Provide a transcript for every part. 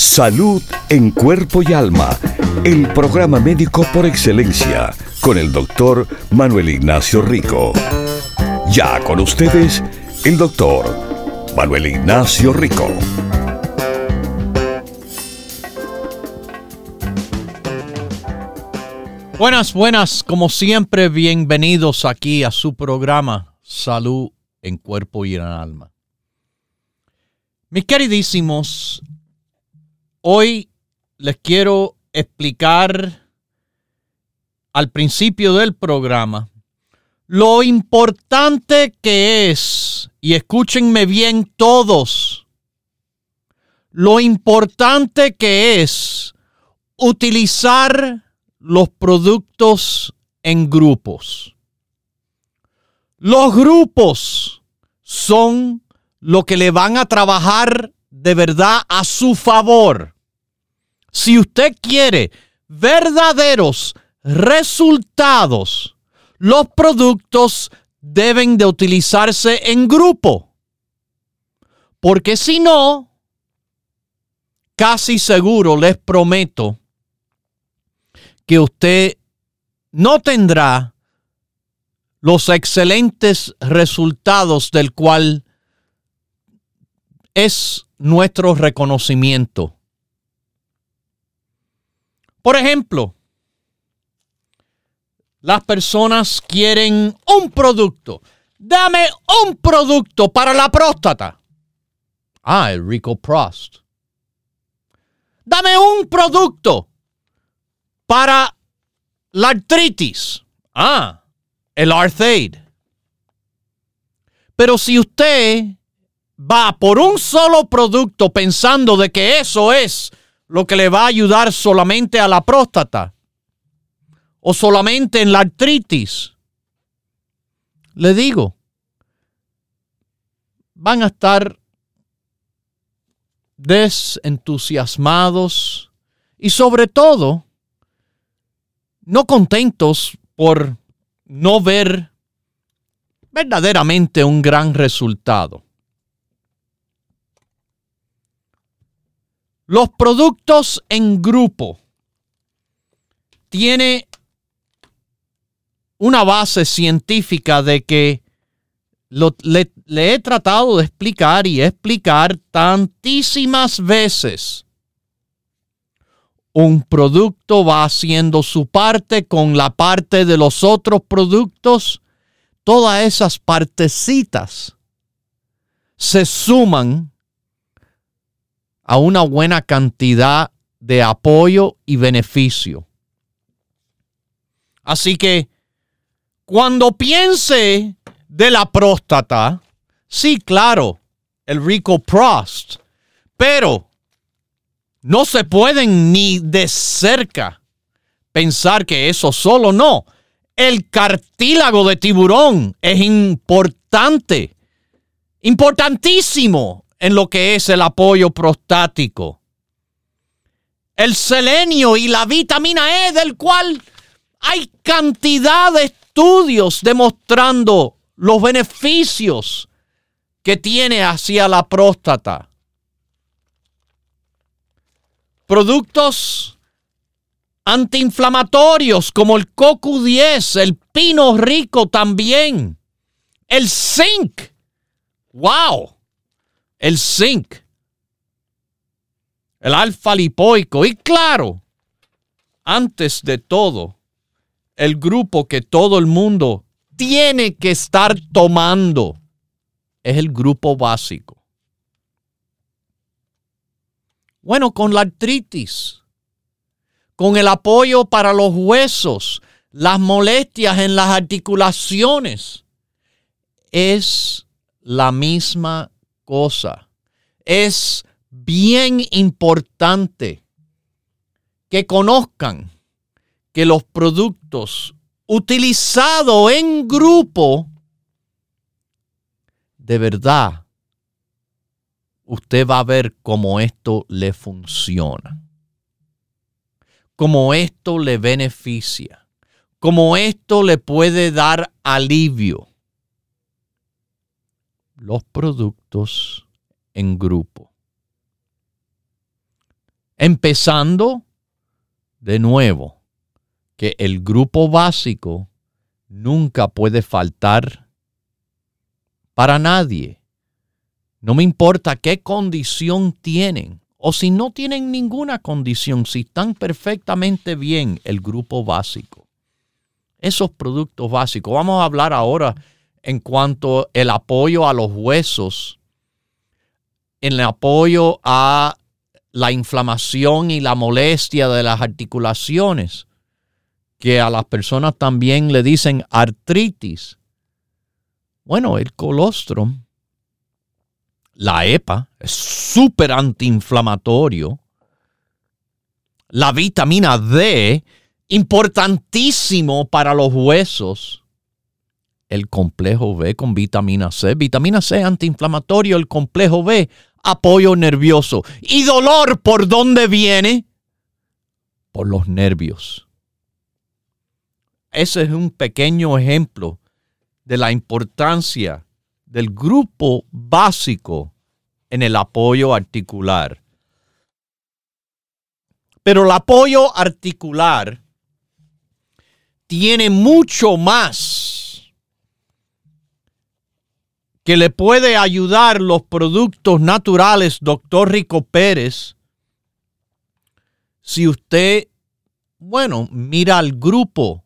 Salud en cuerpo y alma. El programa médico por excelencia con el doctor Manuel Ignacio Rico. Ya con ustedes, el doctor Manuel Ignacio Rico. Buenas, buenas, como siempre, bienvenidos aquí a su programa Salud en Cuerpo y en Alma. Mis queridísimos, hoy les quiero explicar al principio del programa lo importante que es, y escúchenme bien todos, lo importante que es utilizar los productos en grupos. Los grupos son lo que le van a trabajar de verdad a su favor. Si usted quiere verdaderos resultados, los productos deben de utilizarse en grupo. Porque si no, casi seguro les prometo que usted no tendrá los excelentes resultados del cual es nuestro reconocimiento. Por ejemplo, las personas quieren un producto. Dame un producto para la próstata. Ah, el Rico Prost. Dame un producto para la artritis. Ah, el Arthaid. Pero si usted va por un solo producto pensando de que eso es lo que le va a ayudar solamente a la próstata, o solamente en la artritis, le digo, van a estar desentusiasmados y sobre todo no contentos por no ver verdaderamente un gran resultado. Los productos en grupo tiene una base científica de que le, le, he tratado de explicar y explicar tantísimas veces. Un producto va haciendo su parte con la parte de los otros productos. Todas esas partecitas se suman a una buena cantidad de apoyo y beneficio. Así que cuando piense de la próstata, sí, claro, el Rico Prost, pero no se pueden ni de cerca pensar que eso solo no. El cartílago de tiburón es importante, importantísimo en lo que es el apoyo prostático. El selenio y la vitamina E del cual hay cantidad de estudios demostrando los beneficios que tiene hacia la próstata. Productos antiinflamatorios como el CoQ10, el pino rico también, el zinc. ¡Wow! El zinc. El alfa lipoico. Y claro, antes de todo, el grupo que todo el mundo tiene que estar tomando es el grupo básico. Bueno, con la artritis, con el apoyo para los huesos, las molestias en las articulaciones, es la misma cosa. Es bien importante que conozcan que los productos utilizado en grupo, de verdad, usted va a ver cómo esto le funciona, cómo esto le beneficia, cómo esto le puede dar alivio. Los productos en grupo. Empezando de nuevo que el grupo básico nunca puede faltar para nadie. No me importa qué condición tienen o si no tienen ninguna condición, si están perfectamente bien el grupo básico. Esos productos básicos. Vamos a hablar ahora en cuanto al apoyo a los huesos, en el apoyo a la inflamación y la molestia de las articulaciones, que a las personas también le dicen artritis. Bueno, el colostrum, la EPA, es súper antiinflamatorio. La vitamina D, importantísimo para los huesos. El complejo B con vitamina C. Vitamina C antiinflamatorio, el complejo B apoyo nervioso. ¿Y dolor por dónde viene? Por los nervios. Ese es un pequeño ejemplo de la importancia del grupo básico en el apoyo articular. Pero el apoyo articular tiene mucho más que le puede ayudar los productos naturales, doctor Rico Pérez, si usted, bueno, mira al grupo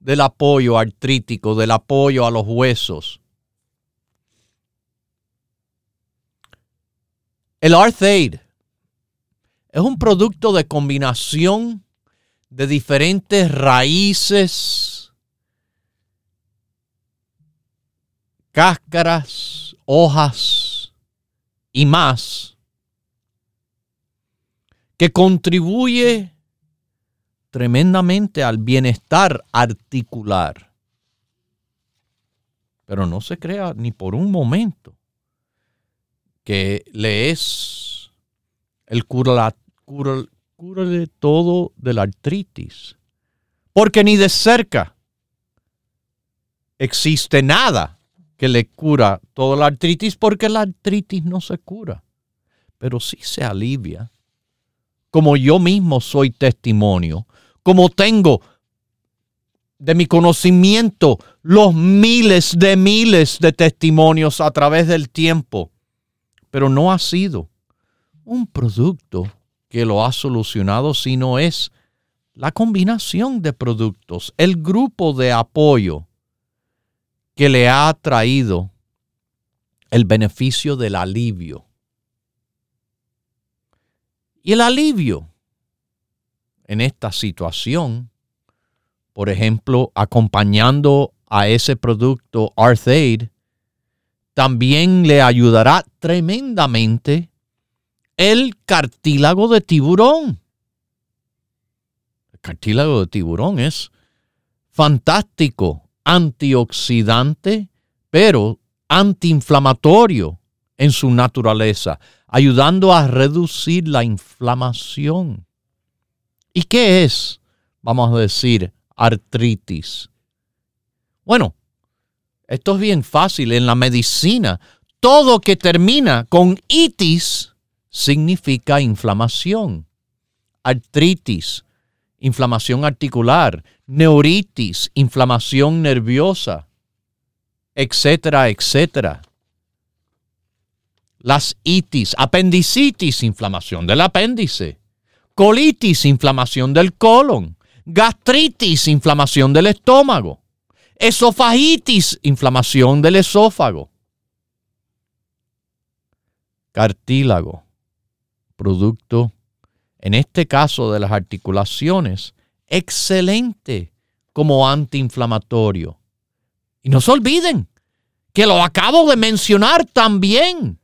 del apoyo artrítico, del apoyo a los huesos. El Arthaid es un producto de combinación de diferentes raíces, cáscaras, hojas y más, que contribuye tremendamente al bienestar articular. Pero no se crea ni por un momento que le es el cura, de todo de la artritis. Porque ni de cerca existe nada que le cura toda la artritis porque la artritis no se cura, pero sí se alivia. Como yo mismo soy testimonio, como tengo de mi conocimiento los miles de miles de testimonios a través del tiempo, pero no ha sido un producto que lo ha solucionado, sino es la combinación de productos, el grupo de apoyo que le ha traído el beneficio del alivio. Y el alivio en esta situación, por ejemplo, acompañando a ese producto Arthaid, también le ayudará tremendamente el cartílago de tiburón. El cartílago de tiburón es fantástico antioxidante, pero antiinflamatorio en su naturaleza, ayudando a reducir la inflamación. ¿Y qué es, vamos a decir, artritis? Bueno, esto es bien fácil. En la medicina, todo que termina con itis significa inflamación. Artritis, inflamación articular, neuritis, inflamación nerviosa, etcétera, etcétera. Las itis, apendicitis, inflamación del apéndice, colitis, inflamación del colon, gastritis, inflamación del estómago, esofagitis, inflamación del esófago, cartílago, producto en este caso de las articulaciones, excelente como antiinflamatorio. Y no se olviden que lo acabo de mencionar también.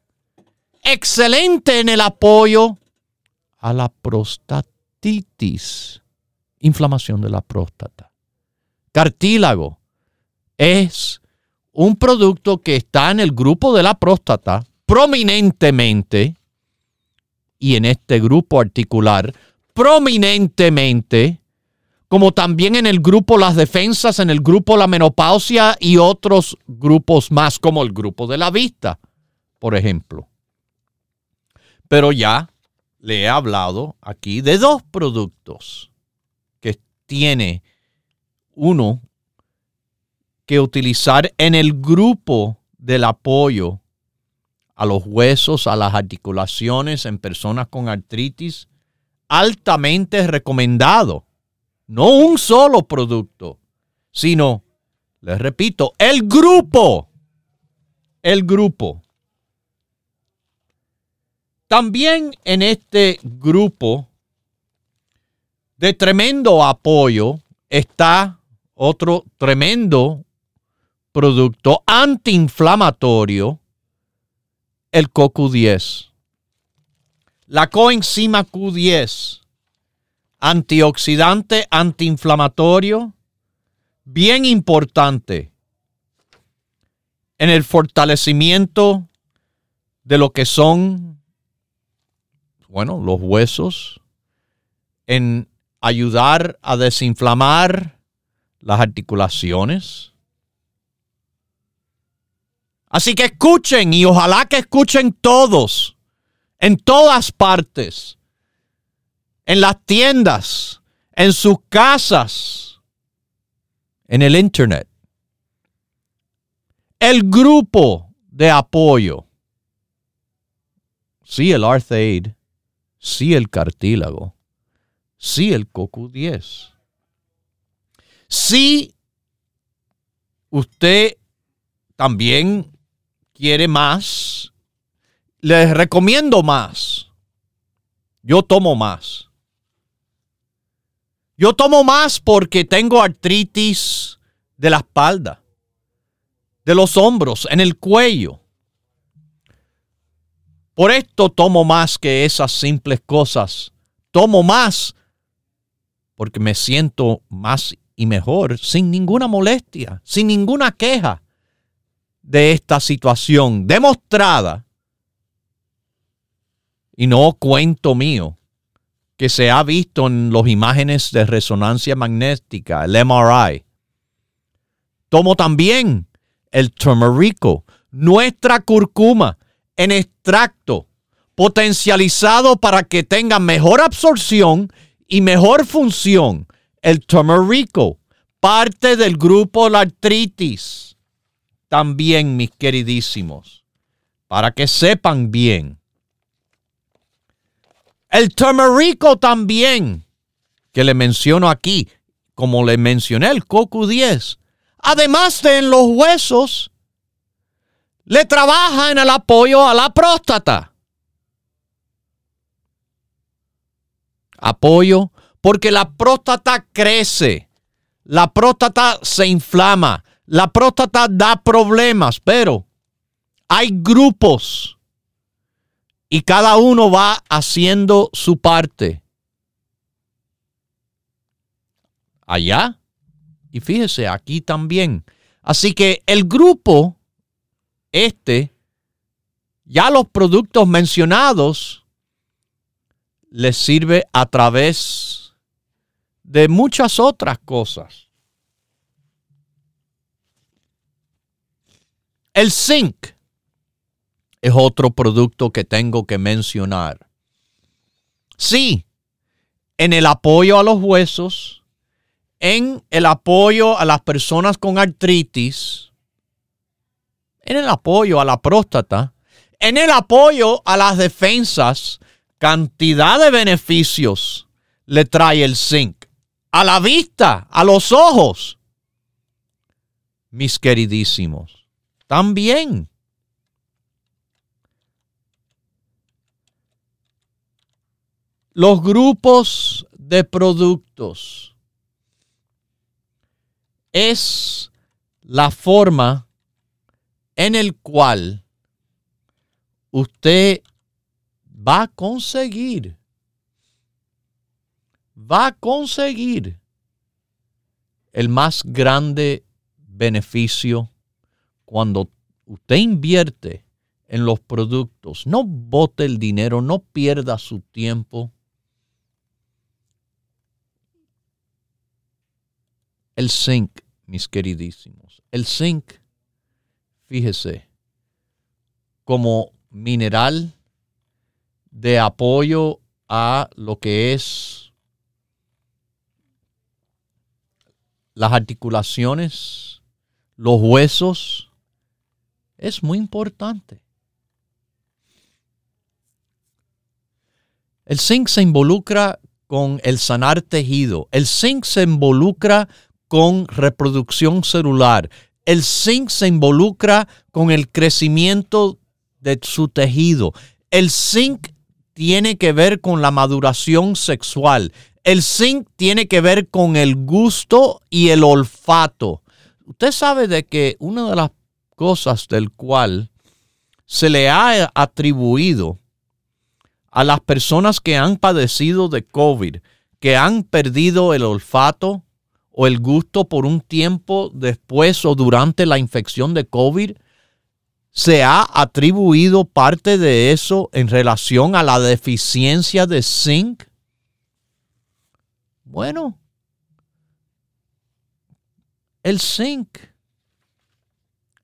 Excelente en el apoyo a la prostatitis, inflamación de la próstata. cartílago es un producto que está en el grupo de la próstata prominentemente y en este grupo articular prominentemente, como también en el grupo las defensas, en el grupo la menopausia y otros grupos más, como el grupo de la vista, por ejemplo. Pero ya le he hablado aquí de dos productos que tiene uno que utilizar en el grupo del apoyo a los huesos, a las articulaciones en personas con artritis, altamente recomendado. No un solo producto, sino, les repito, el grupo. El grupo. También en este grupo de tremendo apoyo está otro tremendo producto antiinflamatorio, el CoQ10. La coenzima Q10, antioxidante, antiinflamatorio, bien importante en el fortalecimiento de lo que son, bueno, los huesos, en ayudar a desinflamar las articulaciones. Así que escuchen y ojalá que escuchen todos, en todas partes, en las tiendas, en sus casas, en el internet. El grupo de apoyo. Sí, el Arthaid. Sí, el cartílago. Sí, el CoQ10. Si usted también quiere más, les recomiendo más. Yo tomo más. Yo tomo más porque tengo artritis de la espalda, de los hombros, en el cuello. Por esto tomo más que esas simples cosas. Tomo más porque me siento más y mejor, sin ninguna molestia, sin ninguna queja de esta situación demostrada y no cuento mío que se ha visto en las imágenes de resonancia magnética, el MRI. Tomo también el turmerico, nuestra curcuma en extracto, potencializado para que tenga mejor absorción y mejor función el turmerico, parte del grupo la artritis. También, mis queridísimos, para que sepan bien. El turmerico también, que le menciono aquí, como le mencioné, el CoQ10, además de en los huesos, le trabaja en el apoyo a la próstata. Apoyo porque la próstata crece, la próstata se inflama, la próstata da problemas, pero hay grupos y cada uno va haciendo su parte. Allá y fíjese, aquí también. Así que el grupo, este, ya los productos mencionados, les sirve a través de muchas otras cosas. El zinc es otro producto que tengo que mencionar. Sí, en el apoyo a los huesos, en el apoyo a las personas con artritis, en el apoyo a la próstata, en el apoyo a las defensas, cantidad de beneficios le trae el zinc a la vista, a los ojos. Mis queridísimos, también. Los grupos de productos es la forma en el cual usted va a conseguir va a conseguir el más grande beneficio cuando usted invierte en los productos. No bote el dinero, no pierda su tiempo. El zinc, mis queridísimos. El zinc, fíjese, como mineral de apoyo a lo que es las articulaciones, los huesos, es muy importante. El zinc se involucra con el sanar tejido. El zinc se involucra con reproducción celular. El zinc se involucra con el crecimiento de su tejido. El zinc tiene que ver con la maduración sexual. El zinc tiene que ver con el gusto y el olfato. Usted sabe de que una de las cosas del cual se le ha atribuido a las personas que han padecido de COVID, que han perdido el olfato o el gusto por un tiempo después o durante la infección de COVID, se ha atribuido parte de eso en relación a la deficiencia de zinc? Bueno, el zinc,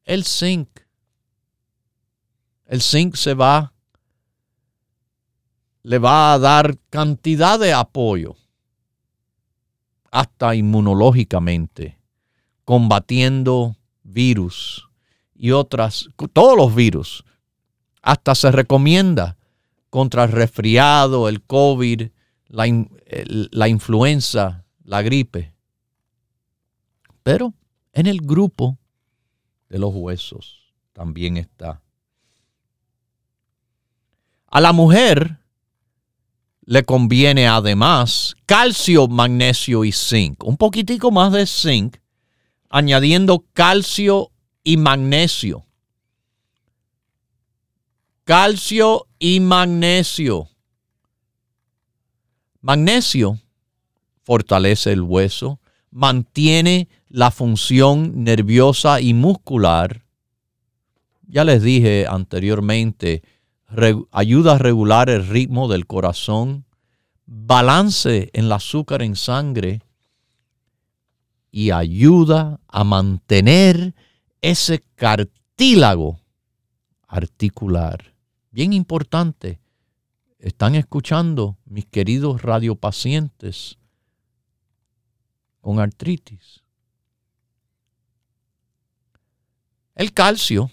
el zinc, el zinc se va, le va a dar cantidad de apoyo, hasta inmunológicamente, combatiendo virus y otras, todos los virus. Hasta se recomienda contra el resfriado, el COVID, la, la influenza, la gripe. Pero en el grupo de los huesos también está. A la mujer le conviene además calcio, magnesio y zinc. Un poquitico más de zinc, añadiendo calcio y magnesio. Calcio y magnesio. Magnesio fortalece el hueso, mantiene la función nerviosa y muscular. Ya les dije anteriormente, ayuda a regular el ritmo del corazón, balance en el azúcar en sangre y ayuda a mantener ese cartílago articular. Bien importante. Están escuchando mis queridos radiopacientes con artritis. El calcio,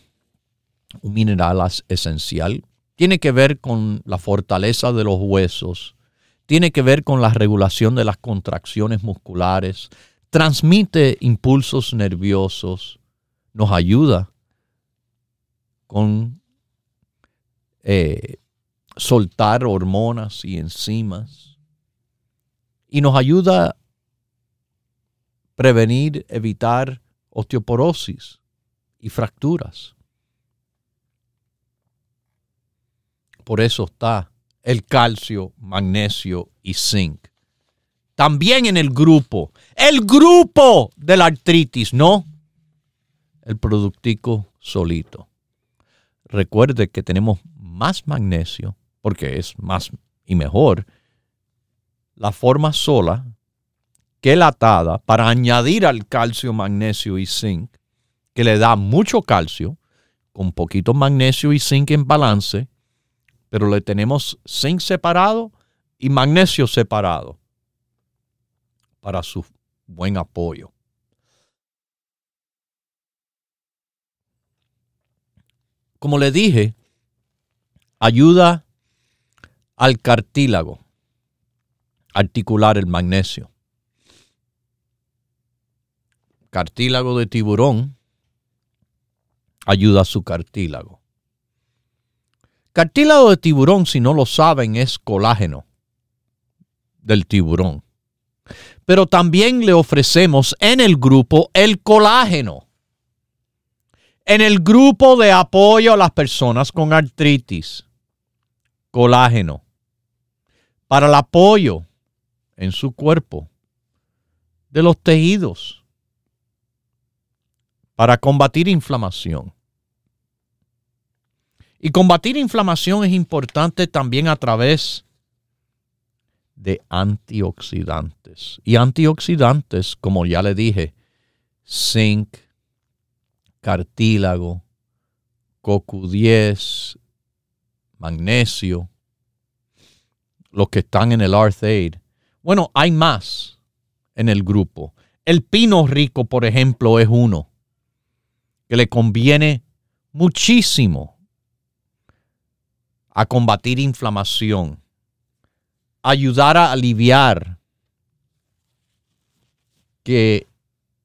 un mineral esencial, tiene que ver con la fortaleza de los huesos, tiene que ver con la regulación de las contracciones musculares, transmite impulsos nerviosos, nos ayuda con eh, soltar hormonas y enzimas y nos ayuda a prevenir, evitar osteoporosis y fracturas. Por eso está el calcio, magnesio y zinc. También en el grupo, el grupo de la artritis, ¿no? el productico solito. Recuerde que tenemos más magnesio, porque es más y mejor, la forma sola que la atada para añadir al calcio, magnesio y zinc, que le da mucho calcio, con poquito magnesio y zinc en balance, pero le tenemos zinc separado y magnesio separado para su buen apoyo. como le dije, ayuda al cartílago, articular el magnesio. Cartílago de tiburón ayuda a su cartílago. Cartílago de tiburón, si no lo saben, es colágeno del tiburón. Pero también le ofrecemos en el grupo el colágeno en el grupo de apoyo a las personas con artritis, colágeno, para el apoyo en su cuerpo de los tejidos para combatir inflamación. Y combatir inflamación es importante también a través de antioxidantes. Y antioxidantes, como ya le dije, zinc, cartílago, CoQ10, magnesio, los que están en el Arthaid. Bueno, hay más en el grupo. El pino rico, por ejemplo, es uno que le conviene muchísimo a combatir inflamación, ayudar a aliviar que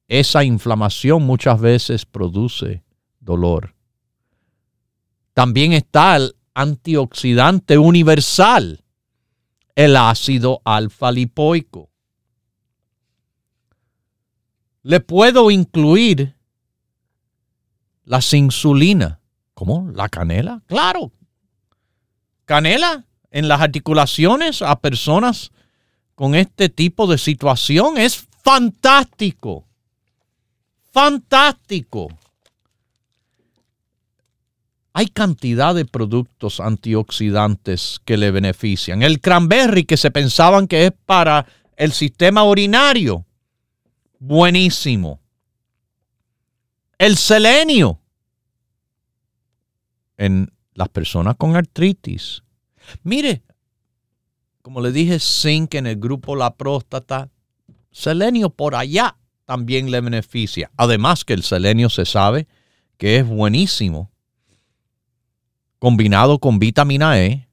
esa inflamación muchas veces produce dolor. También está el antioxidante universal, el ácido alfa lipoico. Le puedo incluir la insulina. ¿Cómo? ¿La canela? Claro. Canela en las articulaciones a personas con este tipo de situación es fantástico. Fantástico. Hay cantidad de productos antioxidantes que le benefician. El cranberry que se pensaban que es para el sistema urinario. Buenísimo. El selenio en las personas con artritis. Mire, como le dije, zinc en el grupo la próstata, selenio por allá también le beneficia. Además que el selenio se sabe que es buenísimo. Combinado con vitamina E,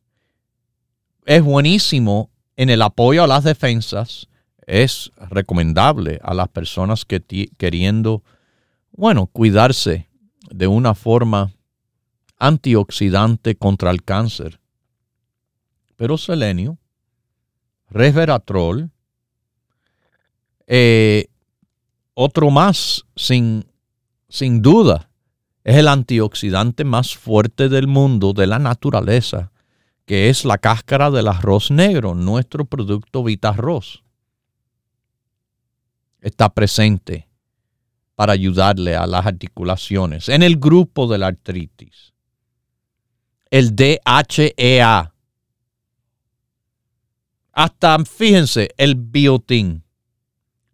es buenísimo en el apoyo a las defensas. Es recomendable a las personas que queriendo, bueno, cuidarse de una forma antioxidante contra el cáncer. Pero selenio, resveratrol, eh, otro más, sin, sin duda, es el antioxidante más fuerte del mundo, de la naturaleza, que es la cáscara del arroz negro, nuestro producto Vitarroz. Está presente para ayudarle a las articulaciones en el grupo de la artritis. El DHEA. Hasta, fíjense, el biotin.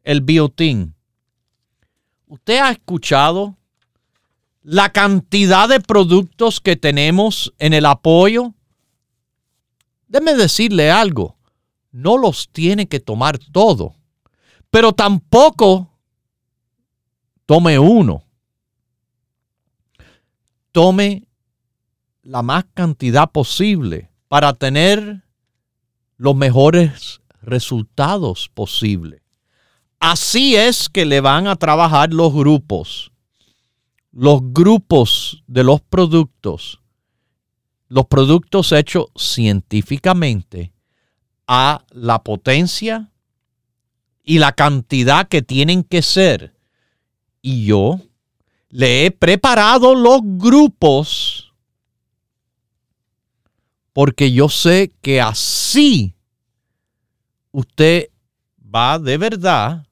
El biotin ¿Usted ha escuchado la cantidad de productos que tenemos en el apoyo? Déme decirle algo, no los tiene que tomar todo, pero tampoco tome uno. Tome la más cantidad posible para tener los mejores resultados posibles. Así es que le van a trabajar los grupos, los grupos de los productos, los productos hechos científicamente a la potencia y la cantidad que tienen que ser. Y yo le he preparado los grupos porque yo sé que así usted va de verdad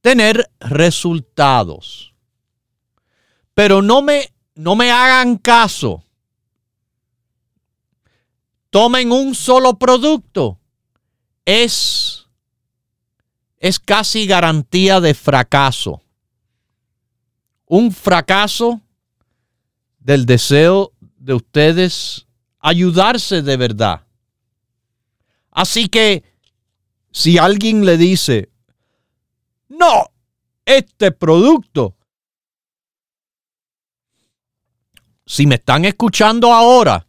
tener resultados. Pero no me, no me hagan caso. Tomen un solo producto. Es, es casi garantía de fracaso. Un fracaso del deseo de ustedes ayudarse de verdad. Así que si alguien le dice, no, este producto. Si me están escuchando ahora,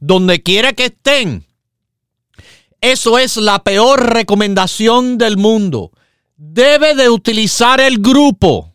donde quiera que estén, eso es la peor recomendación del mundo. Debe de utilizar el grupo.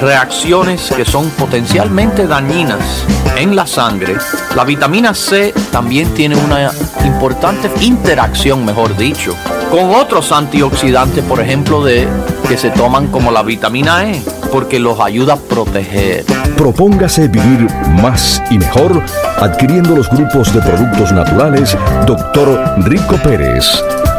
reacciones que son potencialmente dañinas en la sangre. La vitamina C también tiene una importante interacción, mejor dicho, con otros antioxidantes, por ejemplo, de que se toman como la vitamina E porque los ayuda a proteger. Propóngase vivir más y mejor adquiriendo los grupos de productos naturales Dr. Rico Pérez.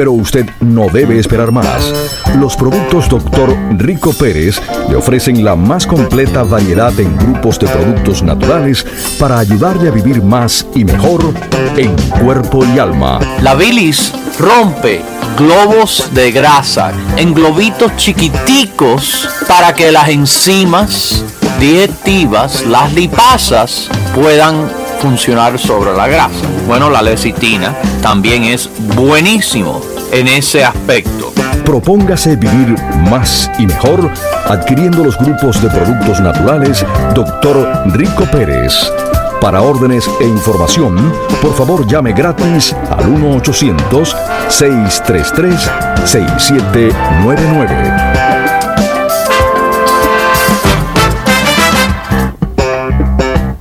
Pero usted no debe esperar más. Los productos Dr. Rico Pérez le ofrecen la más completa variedad en grupos de productos naturales para ayudarle a vivir más y mejor en cuerpo y alma. La bilis rompe globos de grasa en globitos chiquiticos para que las enzimas digestivas, las lipasas, puedan funcionar sobre la grasa. Bueno, la lecitina también es buenísimo en ese aspecto. Propóngase vivir más y mejor adquiriendo los grupos de productos naturales Dr. Rico Pérez. Para órdenes e información, por favor llame gratis al 1-800-633-6799.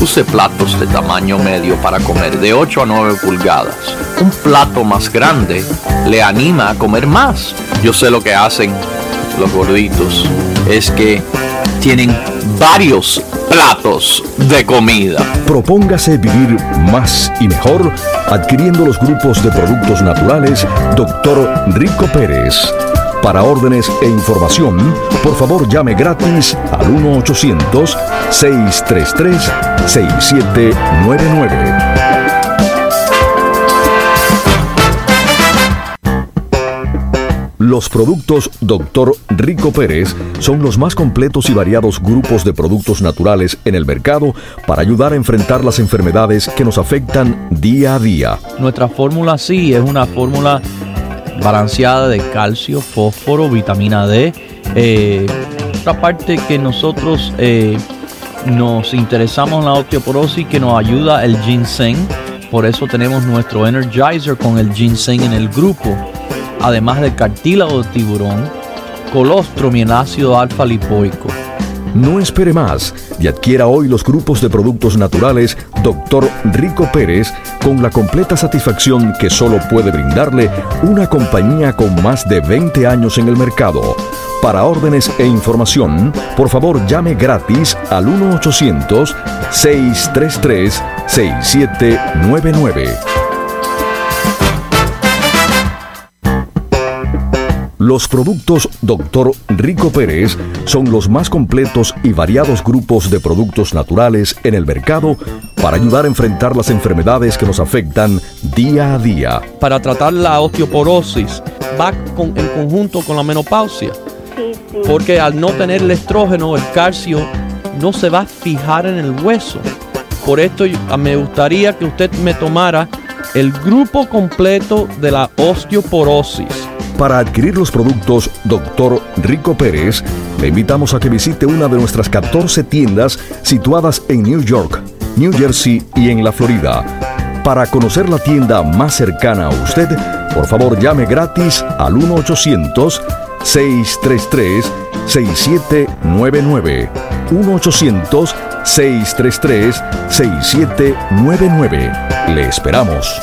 Use platos de tamaño medio para comer de 8 a 9 pulgadas. Un plato más grande le anima a comer más. Yo sé lo que hacen los gorditos. Es que tienen varios platos de comida. Propóngase vivir más y mejor adquiriendo los grupos de productos naturales Dr. Rico Pérez. Para órdenes e información, por favor llame gratis al 1-800-633-6799. Los productos Dr. Rico Pérez son los más completos y variados grupos de productos naturales en el mercado para ayudar a enfrentar las enfermedades que nos afectan día a día. Nuestra fórmula sí es una fórmula balanceada de calcio, fósforo, vitamina D. Eh, otra parte que nosotros eh, nos interesamos en la osteoporosis que nos ayuda el ginseng. Por eso tenemos nuestro Energizer con el ginseng en el grupo además del cartílago de tiburón, colostrum y ácido alfa lipoico. No espere más y adquiera hoy los grupos de productos naturales Dr. Rico Pérez con la completa satisfacción que solo puede brindarle una compañía con más de 20 años en el mercado. Para órdenes e información, por favor llame gratis al 1-800-633-6799. Los productos Dr. Rico Pérez son los más completos y variados grupos de productos naturales en el mercado para ayudar a enfrentar las enfermedades que nos afectan día a día. Para tratar la osteoporosis va en conjunto con la menopausia. Porque al no tener el estrógeno, el calcio no se va a fijar en el hueso. Por esto me gustaría que usted me tomara el grupo completo de la osteoporosis para adquirir los productos Dr. Rico Pérez, le invitamos a que visite una de nuestras 14 tiendas situadas en New York, New Jersey y en la Florida. Para conocer la tienda más cercana a usted, por favor llame gratis al 1-800-633-6799. 1-800-633-6799. 1-888-633-6799. Le esperamos.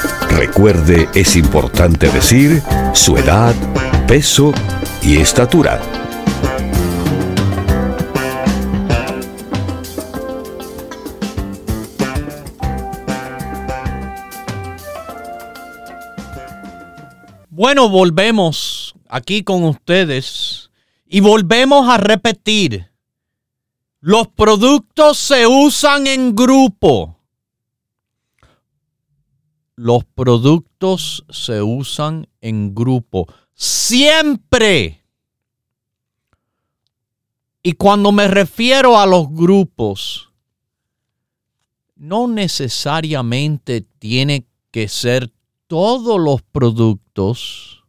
Recuerde, es importante decir su edad, peso y estatura. Bueno, volvemos aquí con ustedes y volvemos a repetir. Los productos se usan en grupo. Los productos se usan en grupo. Siempre. Y cuando me refiero a los grupos, no necesariamente tiene que ser todos los productos,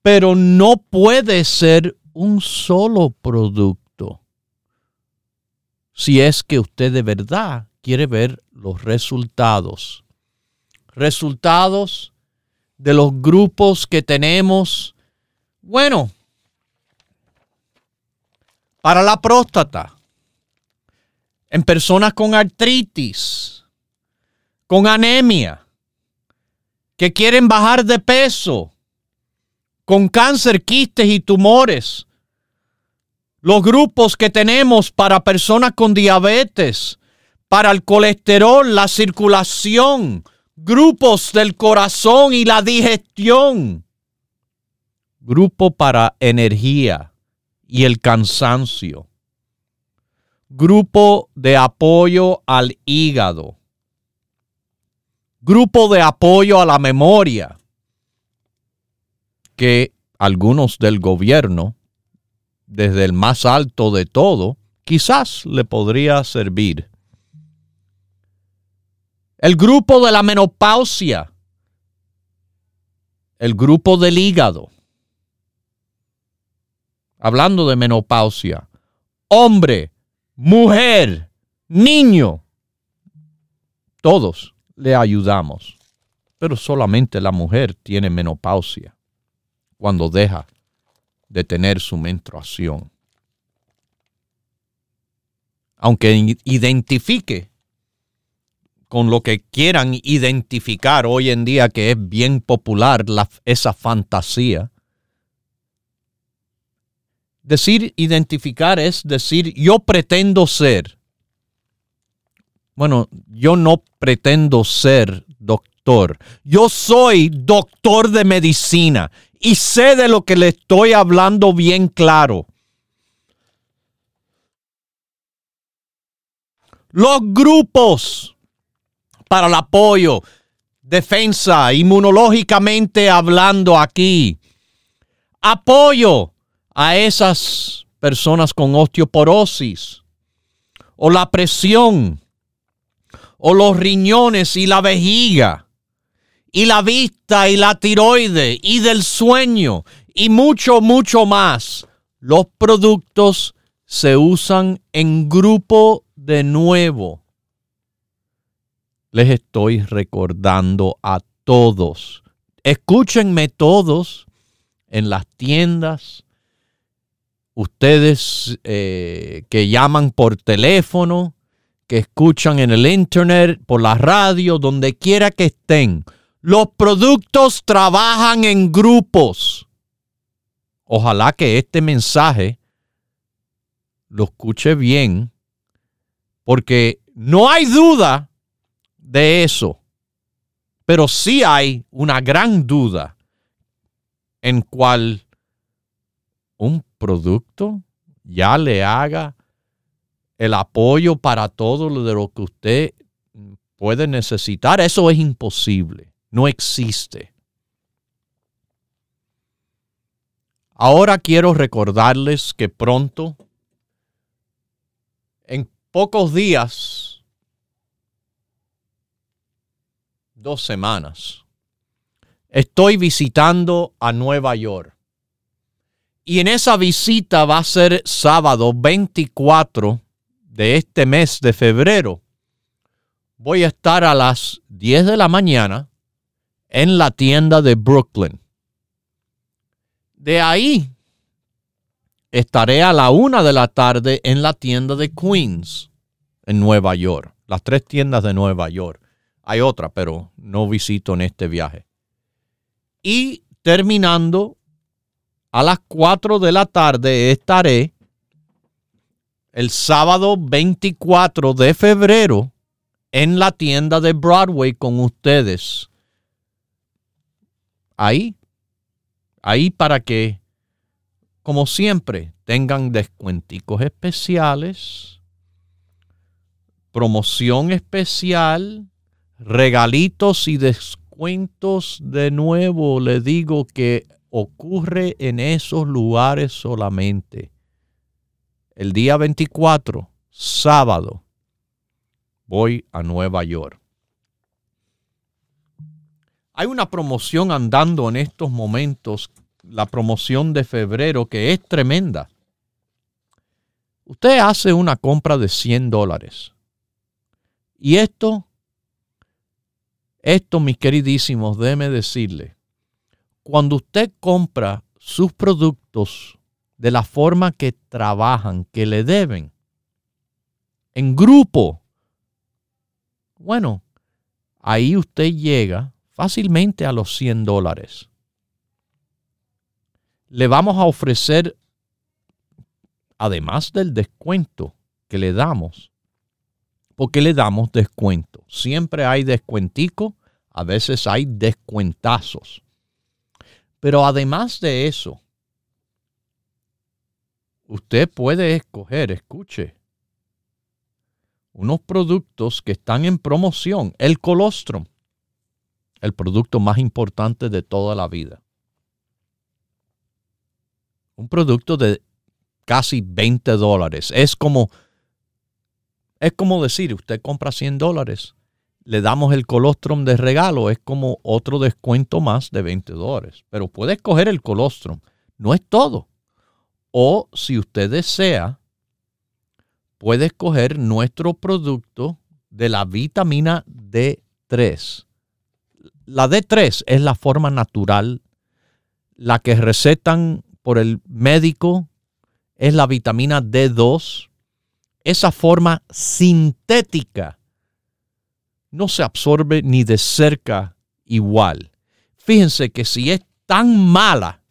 pero no puede ser un solo producto. Si es que usted de verdad quiere ver los resultados. Resultados de los grupos que tenemos. Bueno, para la próstata, en personas con artritis, con anemia, que quieren bajar de peso, con cáncer, quistes y tumores. Los grupos que tenemos para personas con diabetes, para el colesterol, la circulación, grupos del corazón y la digestión. Grupo para energía y el cansancio. Grupo de apoyo al hígado grupo de apoyo a la memoria que algunos del gobierno, desde el más alto de todo, quizás le podría servir. El grupo de la menopausia, el grupo del hígado, hablando de menopausia, hombre, mujer, niño, todos le ayudamos. Pero solamente la mujer tiene menopausia cuando deja de tener su menstruación. Aunque identifique con lo que quieran identificar hoy en día, que es bien popular esa fantasía. Decir identificar es decir, yo pretendo ser bueno, yo no pretendo ser doctor. Yo soy doctor de medicina y sé de lo que le estoy hablando bien claro. Los grupos para el apoyo, defensa, inmunológicamente hablando aquí. Apoyo a esas personas con osteoporosis o la presión o los riñones y la vejiga, y la vista y la tiroide y del sueño y mucho, mucho más. Los productos se usan en grupo de nuevo. Les estoy recordando a todos. Escúchenme todos en las tiendas. Ustedes eh, que llaman por teléfono, que escuchan en el internet, por la radio, donde quiera que estén. Los productos trabajan en grupos. Ojalá que este mensaje lo escuche bien, porque no hay duda de eso, pero sí hay una gran duda en cual un producto ya le haga el apoyo para todo lo de lo que usted puede necesitar, eso es imposible, no existe. Ahora quiero recordarles que pronto en pocos días, dos semanas, estoy visitando a Nueva York. Y en esa visita va a ser sábado 24 de este mes de febrero. Voy a estar a las 10 de la mañana en la tienda de Brooklyn. De ahí estaré a la una de la tarde en la tienda de Queens, en Nueva York. Las tres tiendas de Nueva York. Hay otra, pero no visito en este viaje. Y terminando a las 4 de la tarde estaré el sábado 24 de febrero en la tienda de Broadway con ustedes. Ahí, ahí para que, como siempre, tengan descuenticos especiales, promoción especial, regalitos y descuentos de nuevo. Le digo que ocurre en esos lugares solamente. El día 24, sábado, voy a Nueva York. Hay una promoción andando en estos momentos, la promoción de febrero, que es tremenda. Usted hace una compra de 100 dólares. Y esto, esto, mis queridísimos, déme decirle, cuando usted compra sus productos de la forma que trabajan, que le deben, en grupo, bueno, ahí usted llega fácilmente a los 100 dólares. Le vamos a ofrecer, además del descuento que le damos, porque le damos descuento. Siempre hay descuentico, a veces hay descuentazos. Pero además de eso, usted puede escoger, escuche, unos productos que están en promoción. El colostrum, el producto más importante de toda la vida. Un producto de casi 20 dólares. Es como, es como decir, usted compra 100 dólares le damos el colostrum de regalo, es como otro descuento más de 20 dólares. Pero puede escoger el colostrum, no es todo. O si usted desea, puede escoger nuestro producto de la vitamina D3. La D3 es la forma natural, la que recetan por el médico es la vitamina D2, esa forma sintética no se absorbe ni de cerca igual. Fíjense que si es tan mala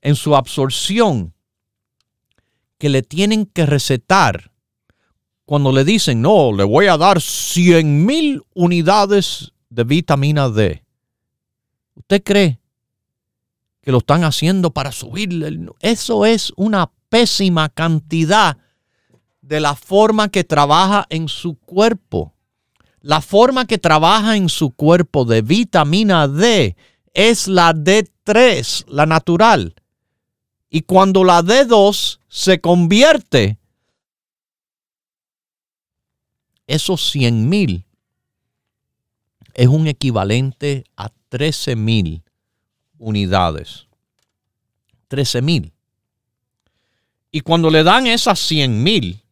en su absorción que le tienen que recetar cuando le dicen, no, le voy a dar 100 mil unidades de vitamina D. ¿Usted cree que lo están haciendo para subirle? Eso es una pésima cantidad de la forma que trabaja en su cuerpo. La forma que trabaja en su cuerpo de vitamina D es la D3, la natural. Y cuando la D2 se convierte, esos 100 mil es un equivalente a 13 mil unidades. 13 mil. Y cuando le dan esas 100 mil,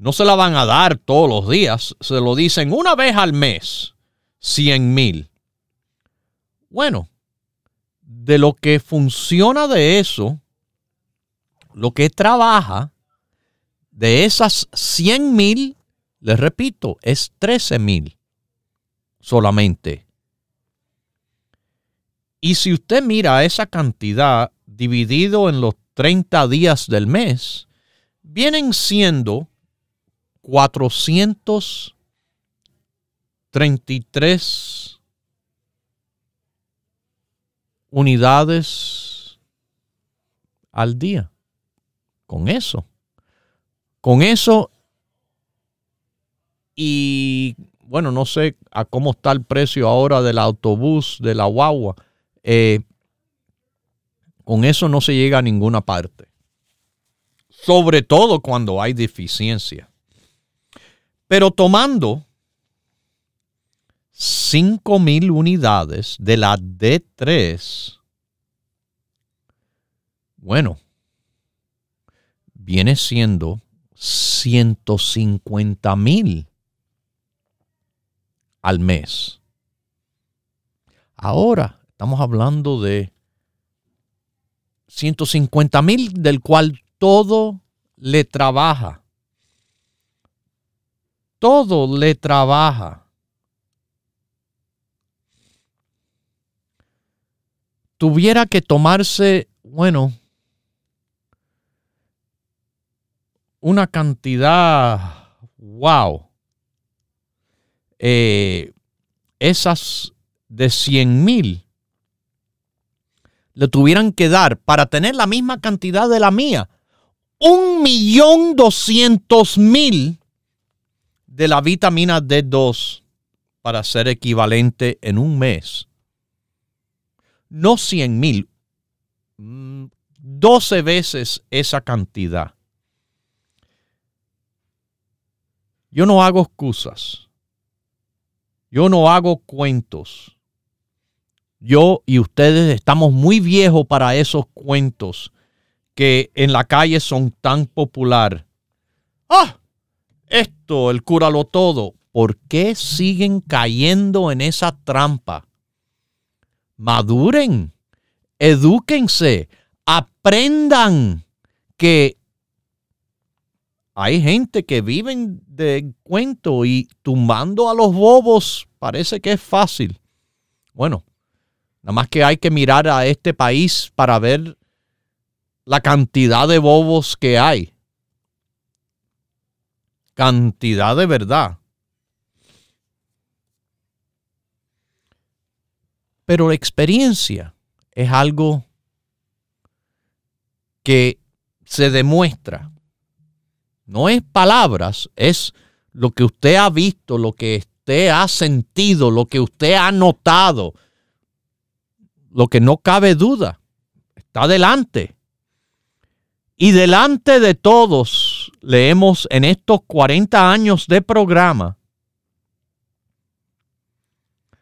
no se la van a dar todos los días, se lo dicen una vez al mes, 100 mil. Bueno, de lo que funciona de eso, lo que trabaja de esas 100 mil, les repito, es 13 mil solamente. Y si usted mira esa cantidad dividido en los 30 días del mes, vienen siendo 433 unidades al día. Con eso. Con eso y bueno, no sé a cómo está el precio ahora del autobús, de la guagua. Eh, con eso no se llega a ninguna parte. sobre todo cuando hay deficiencia. Pero tomando 5.000 unidades de la D3, bueno, viene siendo 150 mil al mes. Ahora estamos hablando de 150 mil del cual todo le trabaja. Todo le trabaja. Tuviera que tomarse, bueno, una cantidad, wow. Eh, esas de 100 mil le tuvieran que dar para tener la misma cantidad de la mía. Un millón doscientos mil de la vitamina D2 para ser equivalente en un mes. No 100 mil, 12 mm, veces esa cantidad. Yo no hago excusas. Yo no hago cuentos. Yo y ustedes estamos muy viejos para esos cuentos que en la calle son tan popular. Ah, esto, el cúralo todo. ¿Por qué siguen cayendo en esa trampa? Maduren, edúquense, aprendan que hay gente que viven de cuento y tumbando a los bobos parece que es fácil. Bueno, nada más que hay que mirar a este país para ver la cantidad de bobos que hay. Cantidad de verdad. Pero la experiencia es algo que se demuestra no es palabras, es lo que usted ha visto, lo que usted ha sentido, lo que usted ha notado, lo que no cabe duda. Está delante. Y delante de todos leemos en estos 40 años de programa,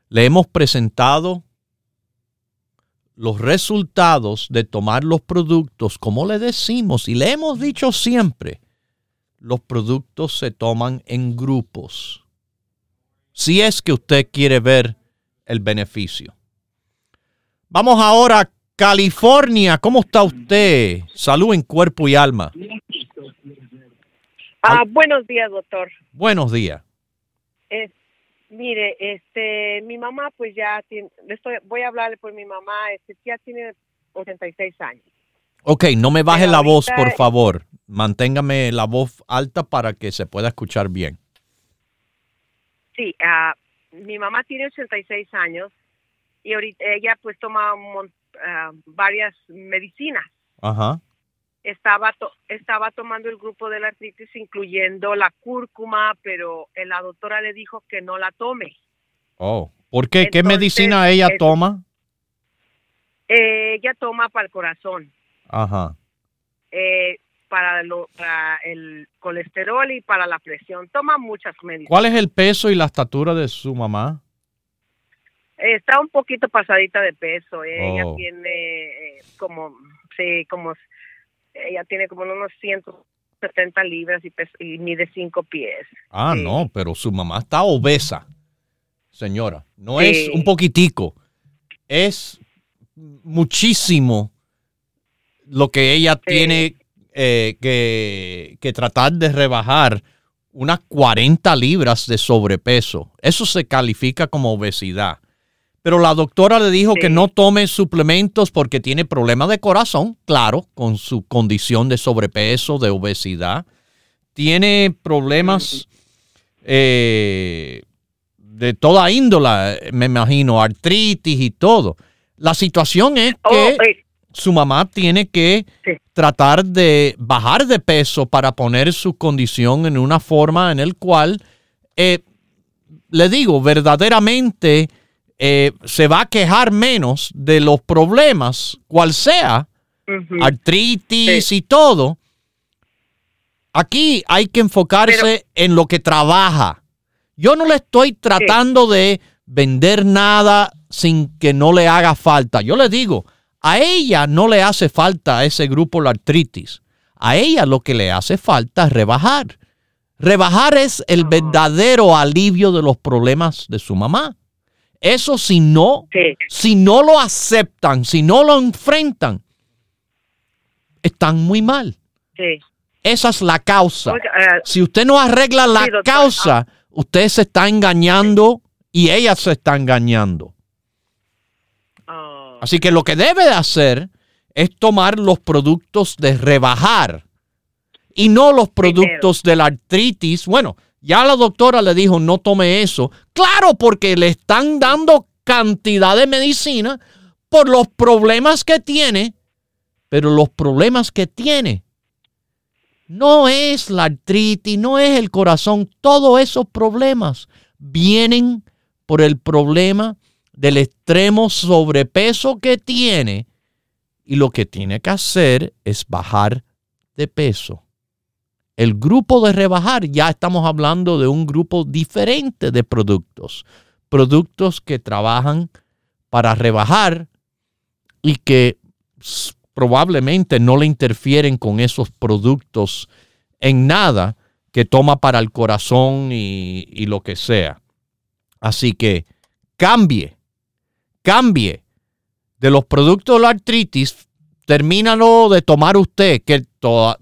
le hemos presentado los resultados de tomar los productos, como le decimos, y le hemos dicho siempre, los productos se toman en grupos. Si es que usted quiere ver el beneficio. Vamos ahora a California. ¿Cómo está usted? Salud en cuerpo y alma. Ah, buenos días, doctor. Buenos días. mire, este, mi mamá, pues ya tiene, estoy, voy a hablarle por mi mamá, este, ya tiene 86 años. Ok, no me baje la voz, por favor. Manténgame la voz alta para que se pueda escuchar bien. Sí, uh, mi mamá tiene 86 años y ahorita ella pues toma uh, varias medicinas. Ajá. Estaba, estaba tomando el grupo de la artritis incluyendo la cúrcuma, pero la doctora le dijo que no la tome. Oh, ¿por qué? ¿Qué medicina ella toma? Eh, ella toma para el corazón. Ajá. Eh, para, lo, para el colesterol y para la presión. Toma muchas medicinas. ¿Cuál es el peso y la estatura de su mamá? Está un poquito pasadita de peso. Ella oh. tiene eh, como, sí, como, ella tiene como unos 170 libras y, y mide 5 pies. Ah, no, pero su mamá está obesa, señora. No es un poquitico, es muchísimo lo que ella tiene eh, que, tratar de rebajar unas 40 libras de sobrepeso. Eso se califica como obesidad. Pero la doctora le dijo que no tome suplementos porque tiene problemas de corazón, claro, con su condición de sobrepeso, de obesidad. Tiene problemas eh, de toda índola, me imagino, artritis y todo. La situación es oh, que eh, su mamá tiene que tratar de bajar de peso para poner su condición en una forma en el cual, eh, le digo, verdaderamente eh, se va a quejar menos de los problemas, cual sea, artritis y todo, Aquí hay que enfocarse en lo que trabaja. Yo no le estoy tratando de vender nada sin que no le haga falta. Yo le digo, a ella no le hace falta a ese grupo la artritis. A ella lo que le hace falta es rebajar. Rebajar es el ah. verdadero alivio de los problemas de su mamá. Eso si no, si no lo aceptan, si no lo enfrentan, están muy mal. Esa es la causa. Eh, si usted no arregla la causa, usted se está engañando y ella se está engañando. Oh. Así que lo que debe de hacer es tomar los productos de rebajar y no los productos de la artritis. Bueno, ya la doctora le dijo no tome eso. Claro, porque le están dando cantidad de medicina por los problemas que tiene, pero los problemas que tiene no es la artritis, no es el corazón, todos esos problemas vienen por el problema del extremo sobrepeso que tiene y lo que tiene que hacer es bajar de peso. El grupo de rebajar, ya estamos hablando de un grupo diferente de productos. Productos que trabajan para rebajar y que probablemente no le interfieren con esos productos en nada que toma para el corazón y, lo que sea. Así que cambie, cambie de los productos de la artritis termínalo de tomar usted, que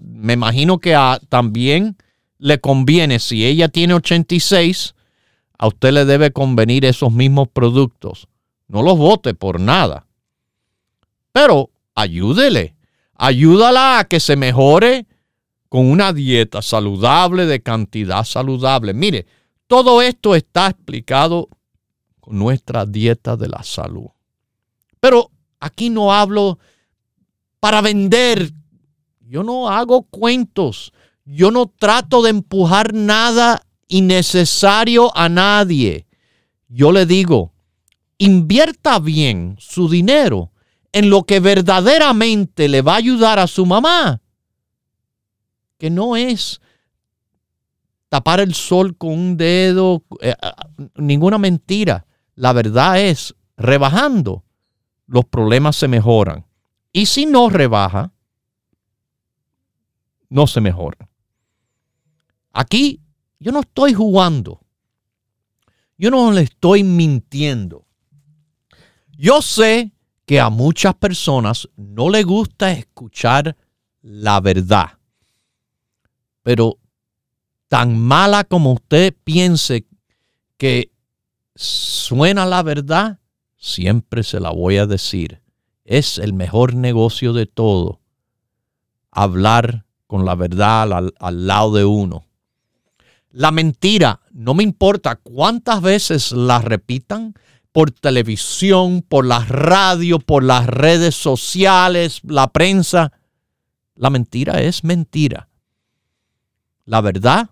me imagino que también le conviene, si ella tiene 86, a usted le debe convenir esos mismos productos. No los vote por nada. Pero ayúdele, ayúdala a que se mejore con una dieta saludable, de cantidad saludable. Mire, todo esto está explicado con nuestra dieta de la salud. Pero aquí no hablo para vender. Yo no hago cuentos. Yo no trato de empujar nada innecesario a nadie. Yo le digo, invierta bien su dinero en lo que verdaderamente le va a ayudar a su mamá. Que no es tapar el sol con un dedo, eh, eh, ninguna mentira. La verdad es, rebajando, los problemas se mejoran. Y si no rebaja, no se mejora. Aquí yo no estoy jugando. Yo no le estoy mintiendo. Yo sé que a muchas personas no le gusta escuchar la verdad. Pero tan mala como usted piense que suena la verdad, siempre se la voy a decir es el mejor negocio de todo. Hablar con la verdad al, lado de uno. La mentira, no me importa cuántas veces la repitan por televisión, por la radio, por las redes sociales, la prensa. La mentira es mentira. La verdad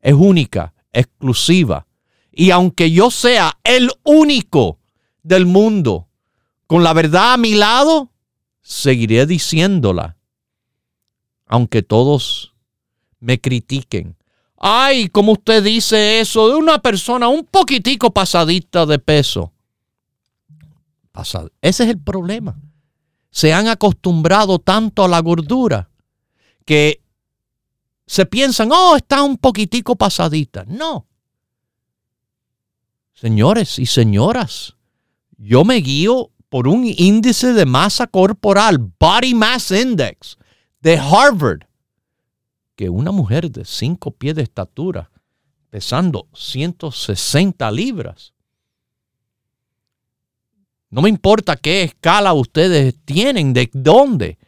es única, exclusiva. Y aunque yo sea el único del mundo con la verdad a mi lado, seguiré diciéndola, aunque todos me critiquen. Ay, como usted dice eso de una persona un poquitico pasadita de peso. Ese es el problema. Se han acostumbrado tanto a la gordura que se piensan, oh, está un poquitico pasadita. No. Señores y señoras, yo me guío por un índice de masa corporal, Body Mass Index, de Harvard, que una mujer de 5 pies de estatura, pesando 160 libras, no me importa qué escala ustedes tienen, de dónde,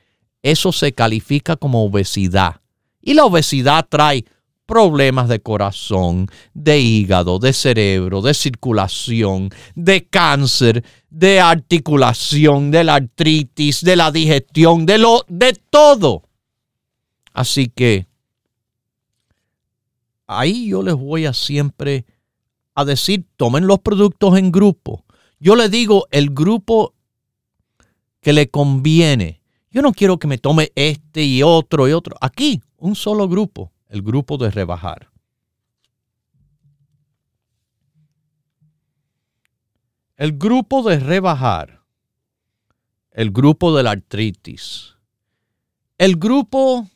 eso se califica como obesidad. Y la obesidad trae problemas de corazón, de hígado, de cerebro, de circulación, de cáncer, de articulación, de la artritis, de la digestión, de lo de todo. Así que ahí yo les voy a siempre a decir, tomen los productos en grupo. Yo les digo el grupo que le conviene. Yo no quiero que me tome este y otro y otro. Aquí, un solo grupo el grupo de rebajar. El grupo de rebajar, el grupo de la artritis, el grupo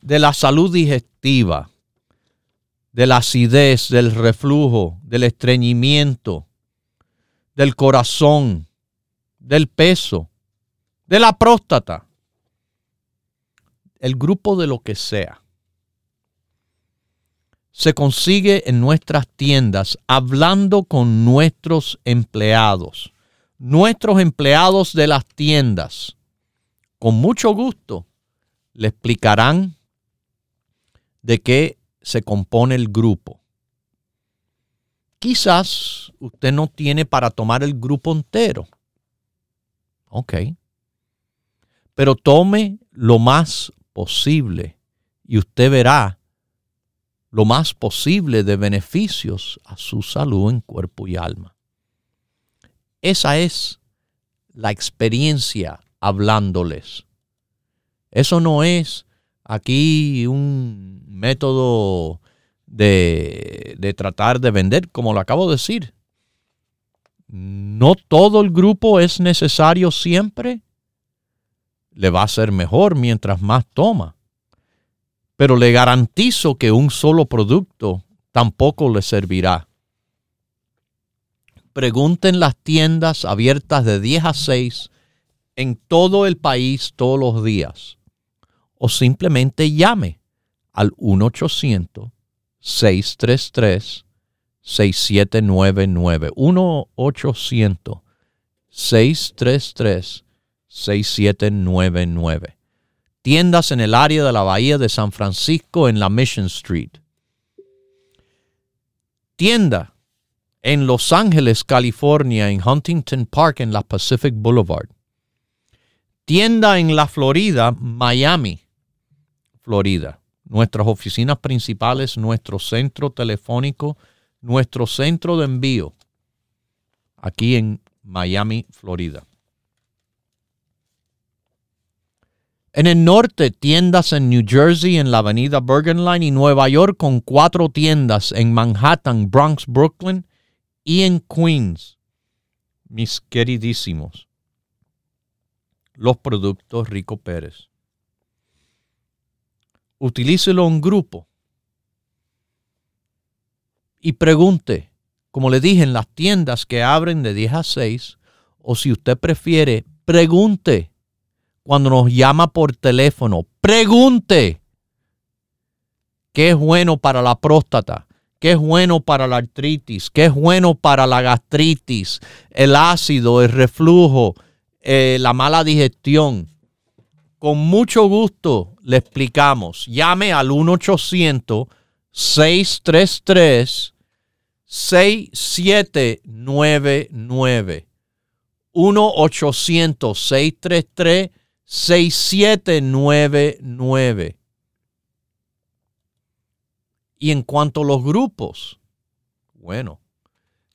de la salud digestiva, de la acidez, del reflujo, del estreñimiento, del corazón, del peso, de la próstata, el grupo de lo que sea se consigue en nuestras tiendas hablando con nuestros empleados. Nuestros empleados de las tiendas, con mucho gusto, le explicarán de qué se compone el grupo. Quizás usted no tiene para tomar el grupo entero. Ok. Pero tome lo más posible y usted verá lo más posible de beneficios a su salud en cuerpo y alma. Esa es la experiencia hablándoles. Eso no es aquí un método de, de, tratar de vender, como lo acabo de decir. No todo el grupo es necesario siempre. Le va a ser mejor mientras más toma pero le garantizo que un solo producto tampoco le servirá. Pregunten las tiendas abiertas de 10 a 6 en todo el país todos los días o simplemente llame al 1-800-633-6799. 1-800-633-6799 tiendas en el área de la Bahía de San Francisco en la Mission Street. Tienda en Los Ángeles, California, en Huntington Park, en la Pacific Boulevard. Tienda en la Florida, Miami, Florida. Nuestras oficinas principales, nuestro centro telefónico, nuestro centro de envío, aquí en Miami, Florida. En el norte, tiendas en New Jersey, en la avenida Bergen Line y Nueva York, con cuatro tiendas en Manhattan, Bronx, Brooklyn y en Queens. Mis queridísimos, los productos Rico Pérez. Utilícelo en grupo y pregunte, como le dije, en las tiendas que abren de 10 a 6, o si usted prefiere, pregunte cuando nos llama por teléfono, pregunte qué es bueno para la próstata, qué es bueno para la artritis, qué es bueno para la gastritis, el ácido, el reflujo, eh, la mala digestión. Con mucho gusto le explicamos. Llame al 1-800-633. 6799 1-800-633 6799. Y en cuanto a los grupos, bueno,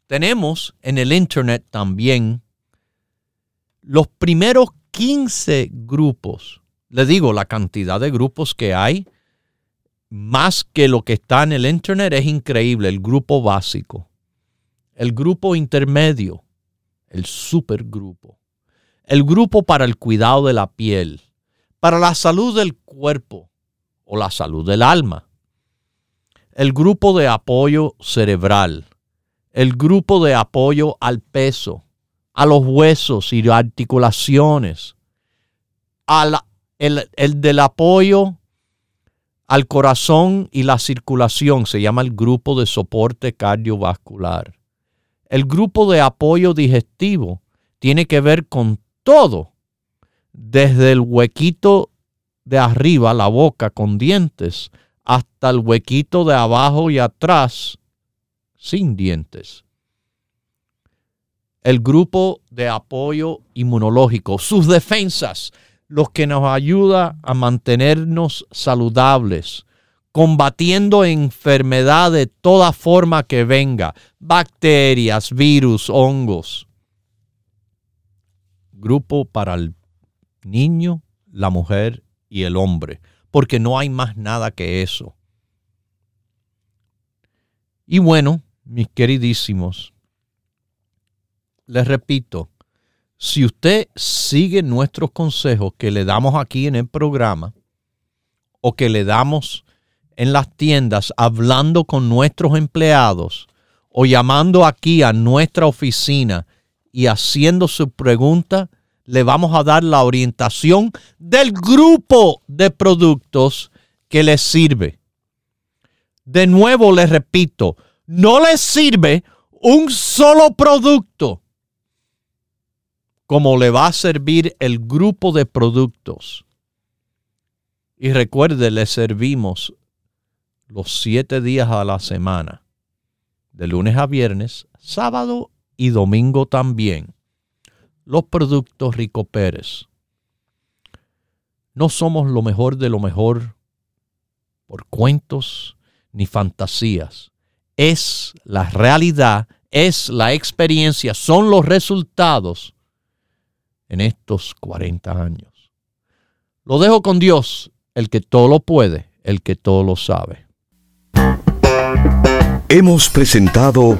tenemos en el Internet también los primeros 15 grupos. Le digo, la cantidad de grupos que hay, más que lo que está en el Internet, es increíble. El grupo básico, el grupo intermedio, el supergrupo el grupo para el cuidado de la piel, para la salud del cuerpo o la salud del alma, el grupo de apoyo cerebral, el grupo de apoyo al peso, a los huesos y articulaciones, el, el del apoyo al corazón y la circulación, se llama el grupo de soporte cardiovascular. El grupo de apoyo digestivo tiene que ver con todo, desde el huequito de arriba, la boca con dientes, hasta el huequito de abajo y atrás sin dientes. El grupo de apoyo inmunológico, sus defensas, los que nos ayuda a mantenernos saludables, combatiendo enfermedad de toda forma que venga, bacterias, virus, hongos grupo para el niño, la mujer y el hombre. porque no hay más nada que eso. Y bueno, mis queridísimos, les repito, si usted sigue nuestros consejos que le damos aquí en el programa o que le damos en las tiendas hablando con nuestros empleados o llamando aquí a nuestra oficina y haciendo su pregunta, le vamos a dar la orientación del grupo de productos que les sirve. De nuevo les repito, no les sirve un solo producto como le va a servir el grupo de productos. Y recuerde, le servimos los siete días a la semana, de lunes a viernes, sábado y domingo también. Los productos Rico Pérez. No somos lo mejor de lo mejor por cuentos ni fantasías. Es la realidad, es la experiencia, son los resultados en estos 40 años. Lo dejo con Dios, el que todo lo puede, el que todo lo sabe. Hemos presentado